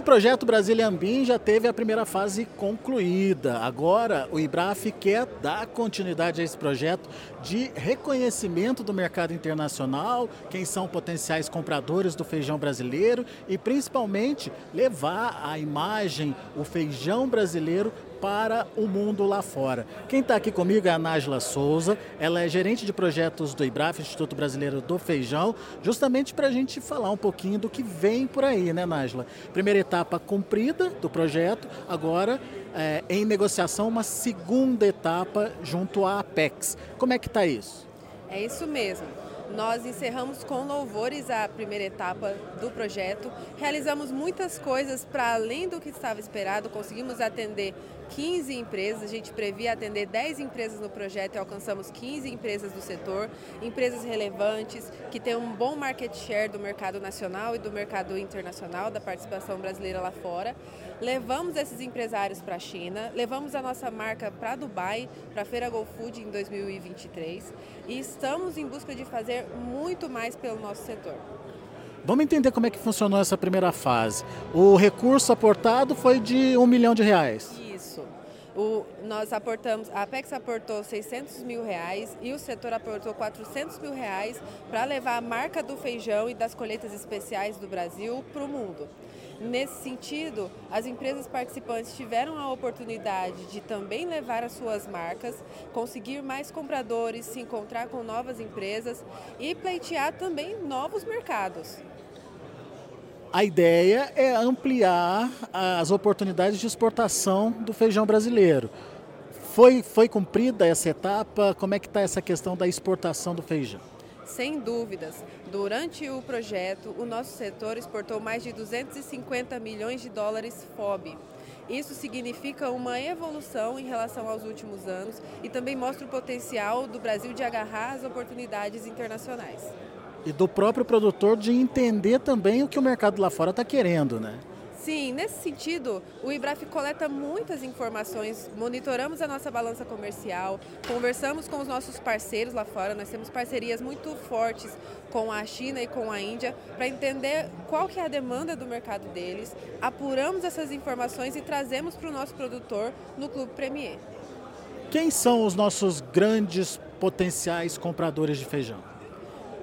o projeto Brasília Ambim já teve a primeira fase concluída. Agora, o IBRAF quer dar continuidade a esse projeto de reconhecimento do mercado internacional, quem são potenciais compradores do feijão brasileiro e, principalmente, levar a imagem, o feijão brasileiro para o mundo lá fora. Quem está aqui comigo é a Nájila Souza, ela é gerente de projetos do IBRAF, Instituto Brasileiro do Feijão, justamente para a gente falar um pouquinho do que vem por aí, né, Nájila? Primeira etapa cumprida do projeto, agora é, em negociação uma segunda etapa junto à Apex. Como é que está isso? É isso mesmo. Nós encerramos com louvores a primeira etapa do projeto. Realizamos muitas coisas para além do que estava esperado, conseguimos atender 15 empresas, a gente previa atender 10 empresas no projeto e alcançamos 15 empresas do setor, empresas relevantes, que têm um bom market share do mercado nacional e do mercado internacional, da participação brasileira lá fora. Levamos esses empresários para a China, levamos a nossa marca para Dubai, para a Feira Go Food em 2023 e estamos em busca de fazer muito mais pelo nosso setor. Vamos entender como é que funcionou essa primeira fase. O recurso aportado foi de um milhão de reais. Nós aportamos, a Apex aportou 600 mil reais e o setor aportou 400 mil reais para levar a marca do feijão e das colheitas especiais do Brasil para o mundo. Nesse sentido, as empresas participantes tiveram a oportunidade de também levar as suas marcas, conseguir mais compradores, se encontrar com novas empresas e pleitear também novos mercados. A ideia é ampliar as oportunidades de exportação do feijão brasileiro. Foi, foi cumprida essa etapa? Como é que está essa questão da exportação do feijão? Sem dúvidas. Durante o projeto, o nosso setor exportou mais de 250 milhões de dólares FOB. Isso significa uma evolução em relação aos últimos anos e também mostra o potencial do Brasil de agarrar as oportunidades internacionais e do próprio produtor de entender também o que o mercado lá fora está querendo, né? Sim, nesse sentido, o IBRAF coleta muitas informações, monitoramos a nossa balança comercial, conversamos com os nossos parceiros lá fora, nós temos parcerias muito fortes com a China e com a Índia para entender qual que é a demanda do mercado deles, apuramos essas informações e trazemos para o nosso produtor no Clube Premier. Quem são os nossos grandes potenciais compradores de feijão?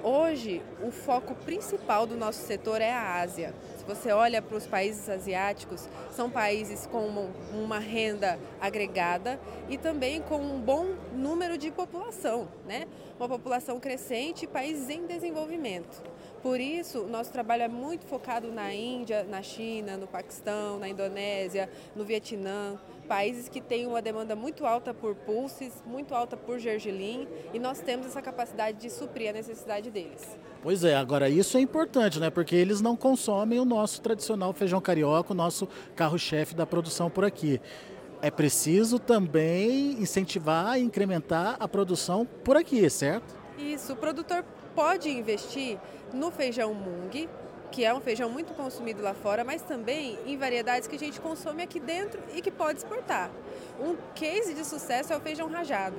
Hoje, o foco principal do nosso setor é a Ásia. Você olha para os países asiáticos, são países com uma renda agregada e também com um bom número de população, né? Uma população crescente e países em desenvolvimento. Por isso, nosso trabalho é muito focado na Índia, na China, no Paquistão, na Indonésia, no Vietnã, países que têm uma demanda muito alta por pulses, muito alta por gergelim, e nós temos essa capacidade de suprir a necessidade deles. Pois é, agora isso é importante, né? Porque eles não consomem o nosso tradicional feijão carioca, o nosso carro-chefe da produção por aqui. É preciso também incentivar e incrementar a produção por aqui, certo? Isso, o produtor pode investir no feijão mung, que é um feijão muito consumido lá fora, mas também em variedades que a gente consome aqui dentro e que pode exportar. Um case de sucesso é o feijão rajado.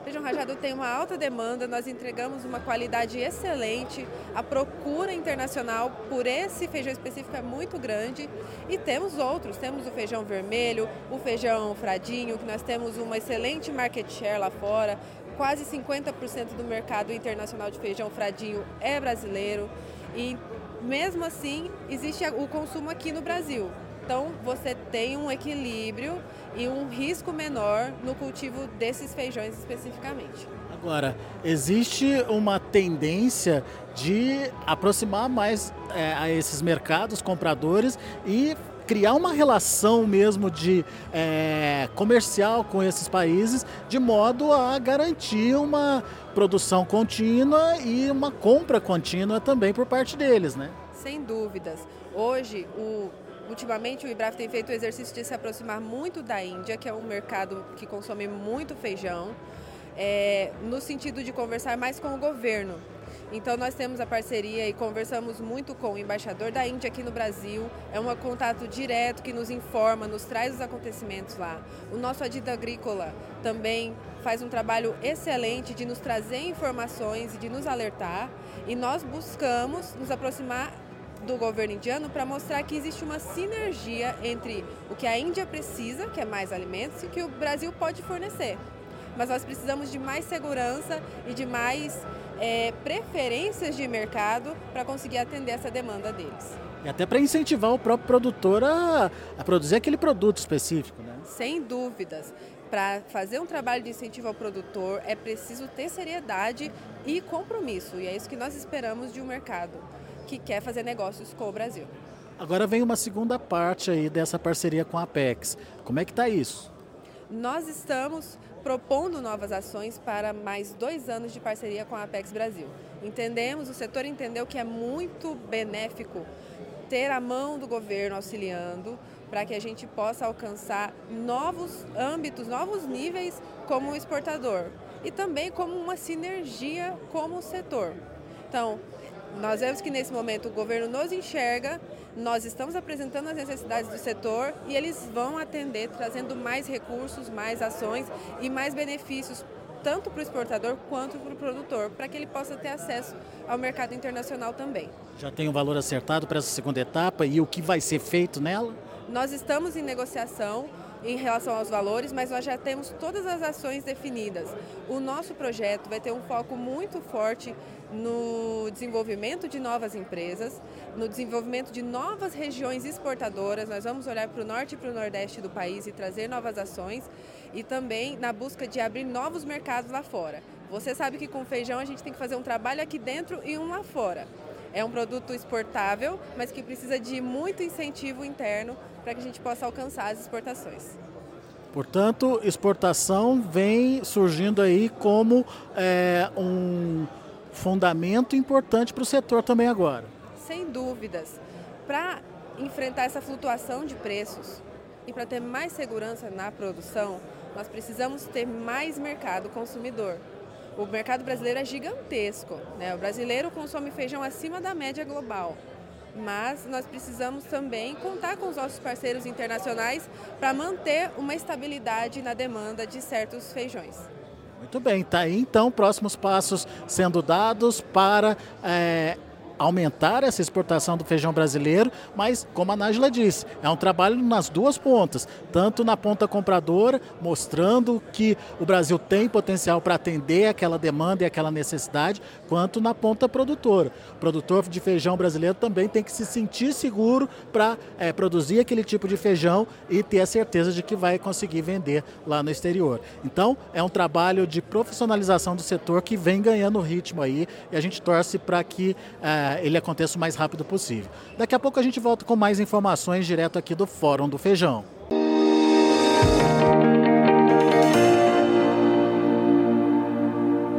O feijão rajado tem uma alta demanda, nós entregamos uma qualidade excelente, a procura internacional por esse feijão específico é muito grande e temos outros, temos o feijão vermelho, o feijão fradinho, que nós temos uma excelente market share lá fora, quase 50% do mercado internacional de feijão fradinho é brasileiro e mesmo assim, existe o consumo aqui no Brasil. Então, você tem um equilíbrio e um risco menor no cultivo desses feijões especificamente. Agora, existe uma tendência de aproximar mais é, a esses mercados compradores e criar uma relação mesmo de é, comercial com esses países, de modo a garantir uma produção contínua e uma compra contínua também por parte deles, né? Sem dúvidas. Hoje, o, ultimamente o IBRAF tem feito o exercício de se aproximar muito da Índia, que é um mercado que consome muito feijão, é, no sentido de conversar mais com o governo. Então nós temos a parceria e conversamos muito com o embaixador da Índia aqui no Brasil. É um contato direto que nos informa, nos traz os acontecimentos lá. O nosso Adido Agrícola também faz um trabalho excelente de nos trazer informações e de nos alertar. E nós buscamos nos aproximar do governo indiano para mostrar que existe uma sinergia entre o que a Índia precisa, que é mais alimentos, e o que o Brasil pode fornecer. Mas nós precisamos de mais segurança e de mais é, preferências de mercado para conseguir atender essa demanda deles. E até para incentivar o próprio produtor a, a, produzir aquele produto específico, né? Sem dúvidas. Para fazer um trabalho de incentivo ao produtor é preciso ter seriedade e compromisso. E é isso que nós esperamos de um mercado que quer fazer negócios com o Brasil. Agora vem uma segunda parte aí dessa parceria com a Apex. Como é que está isso? Nós estamos propondo novas ações para mais dois anos de parceria com a Apex Brasil. Entendemos, o setor entendeu que é muito benéfico ter a mão do governo auxiliando para que a gente possa alcançar novos âmbitos, novos níveis como exportador e também como uma sinergia como setor. Então, nós vemos que nesse momento o governo nos enxerga, nós estamos apresentando as necessidades do setor e eles vão atender trazendo mais recursos, mais ações e mais benefícios tanto para o exportador quanto para o produtor, para que ele possa ter acesso ao mercado internacional também. Já tem um valor acertado para essa segunda etapa e o que vai ser feito nela? Nós estamos em negociação em relação aos valores, mas nós já temos todas as ações definidas. O nosso projeto vai ter um foco muito forte no desenvolvimento de novas empresas, no desenvolvimento de novas regiões exportadoras. Nós vamos olhar para o norte e para o nordeste do país e trazer novas ações e também na busca de abrir novos mercados lá fora. Você sabe que com feijão a gente tem que fazer um trabalho aqui dentro e um lá fora. É um produto exportável, mas que precisa de muito incentivo interno para que a gente possa alcançar as exportações. Portanto, exportação vem surgindo aí como é, um fundamento importante para o setor também agora. Sem dúvidas. Para enfrentar essa flutuação de preços e para ter mais segurança na produção, nós precisamos ter mais mercado consumidor. O mercado brasileiro é gigantesco. Né? O brasileiro consome feijão acima da média global. Mas nós precisamos também contar com os nossos parceiros internacionais para manter uma estabilidade na demanda de certos feijões. Muito bem, tá aí então próximos passos sendo dados para é, aumentar essa exportação do feijão brasileiro, mas como a Nájila disse, é um trabalho nas duas pontas, tanto na ponta compradora, mostrando que o Brasil tem potencial para atender aquela demanda e aquela necessidade, quanto na ponta produtora. O produtor de feijão brasileiro também tem que se sentir seguro para é, produzir aquele tipo de feijão e ter a certeza de que vai conseguir vender lá no exterior. Então, é um trabalho de profissionalização do setor que vem ganhando ritmo aí e a gente torce para que é, ele aconteça o mais rápido possível. Daqui a pouco a gente volta com mais informações direto aqui do Fórum do Feijão.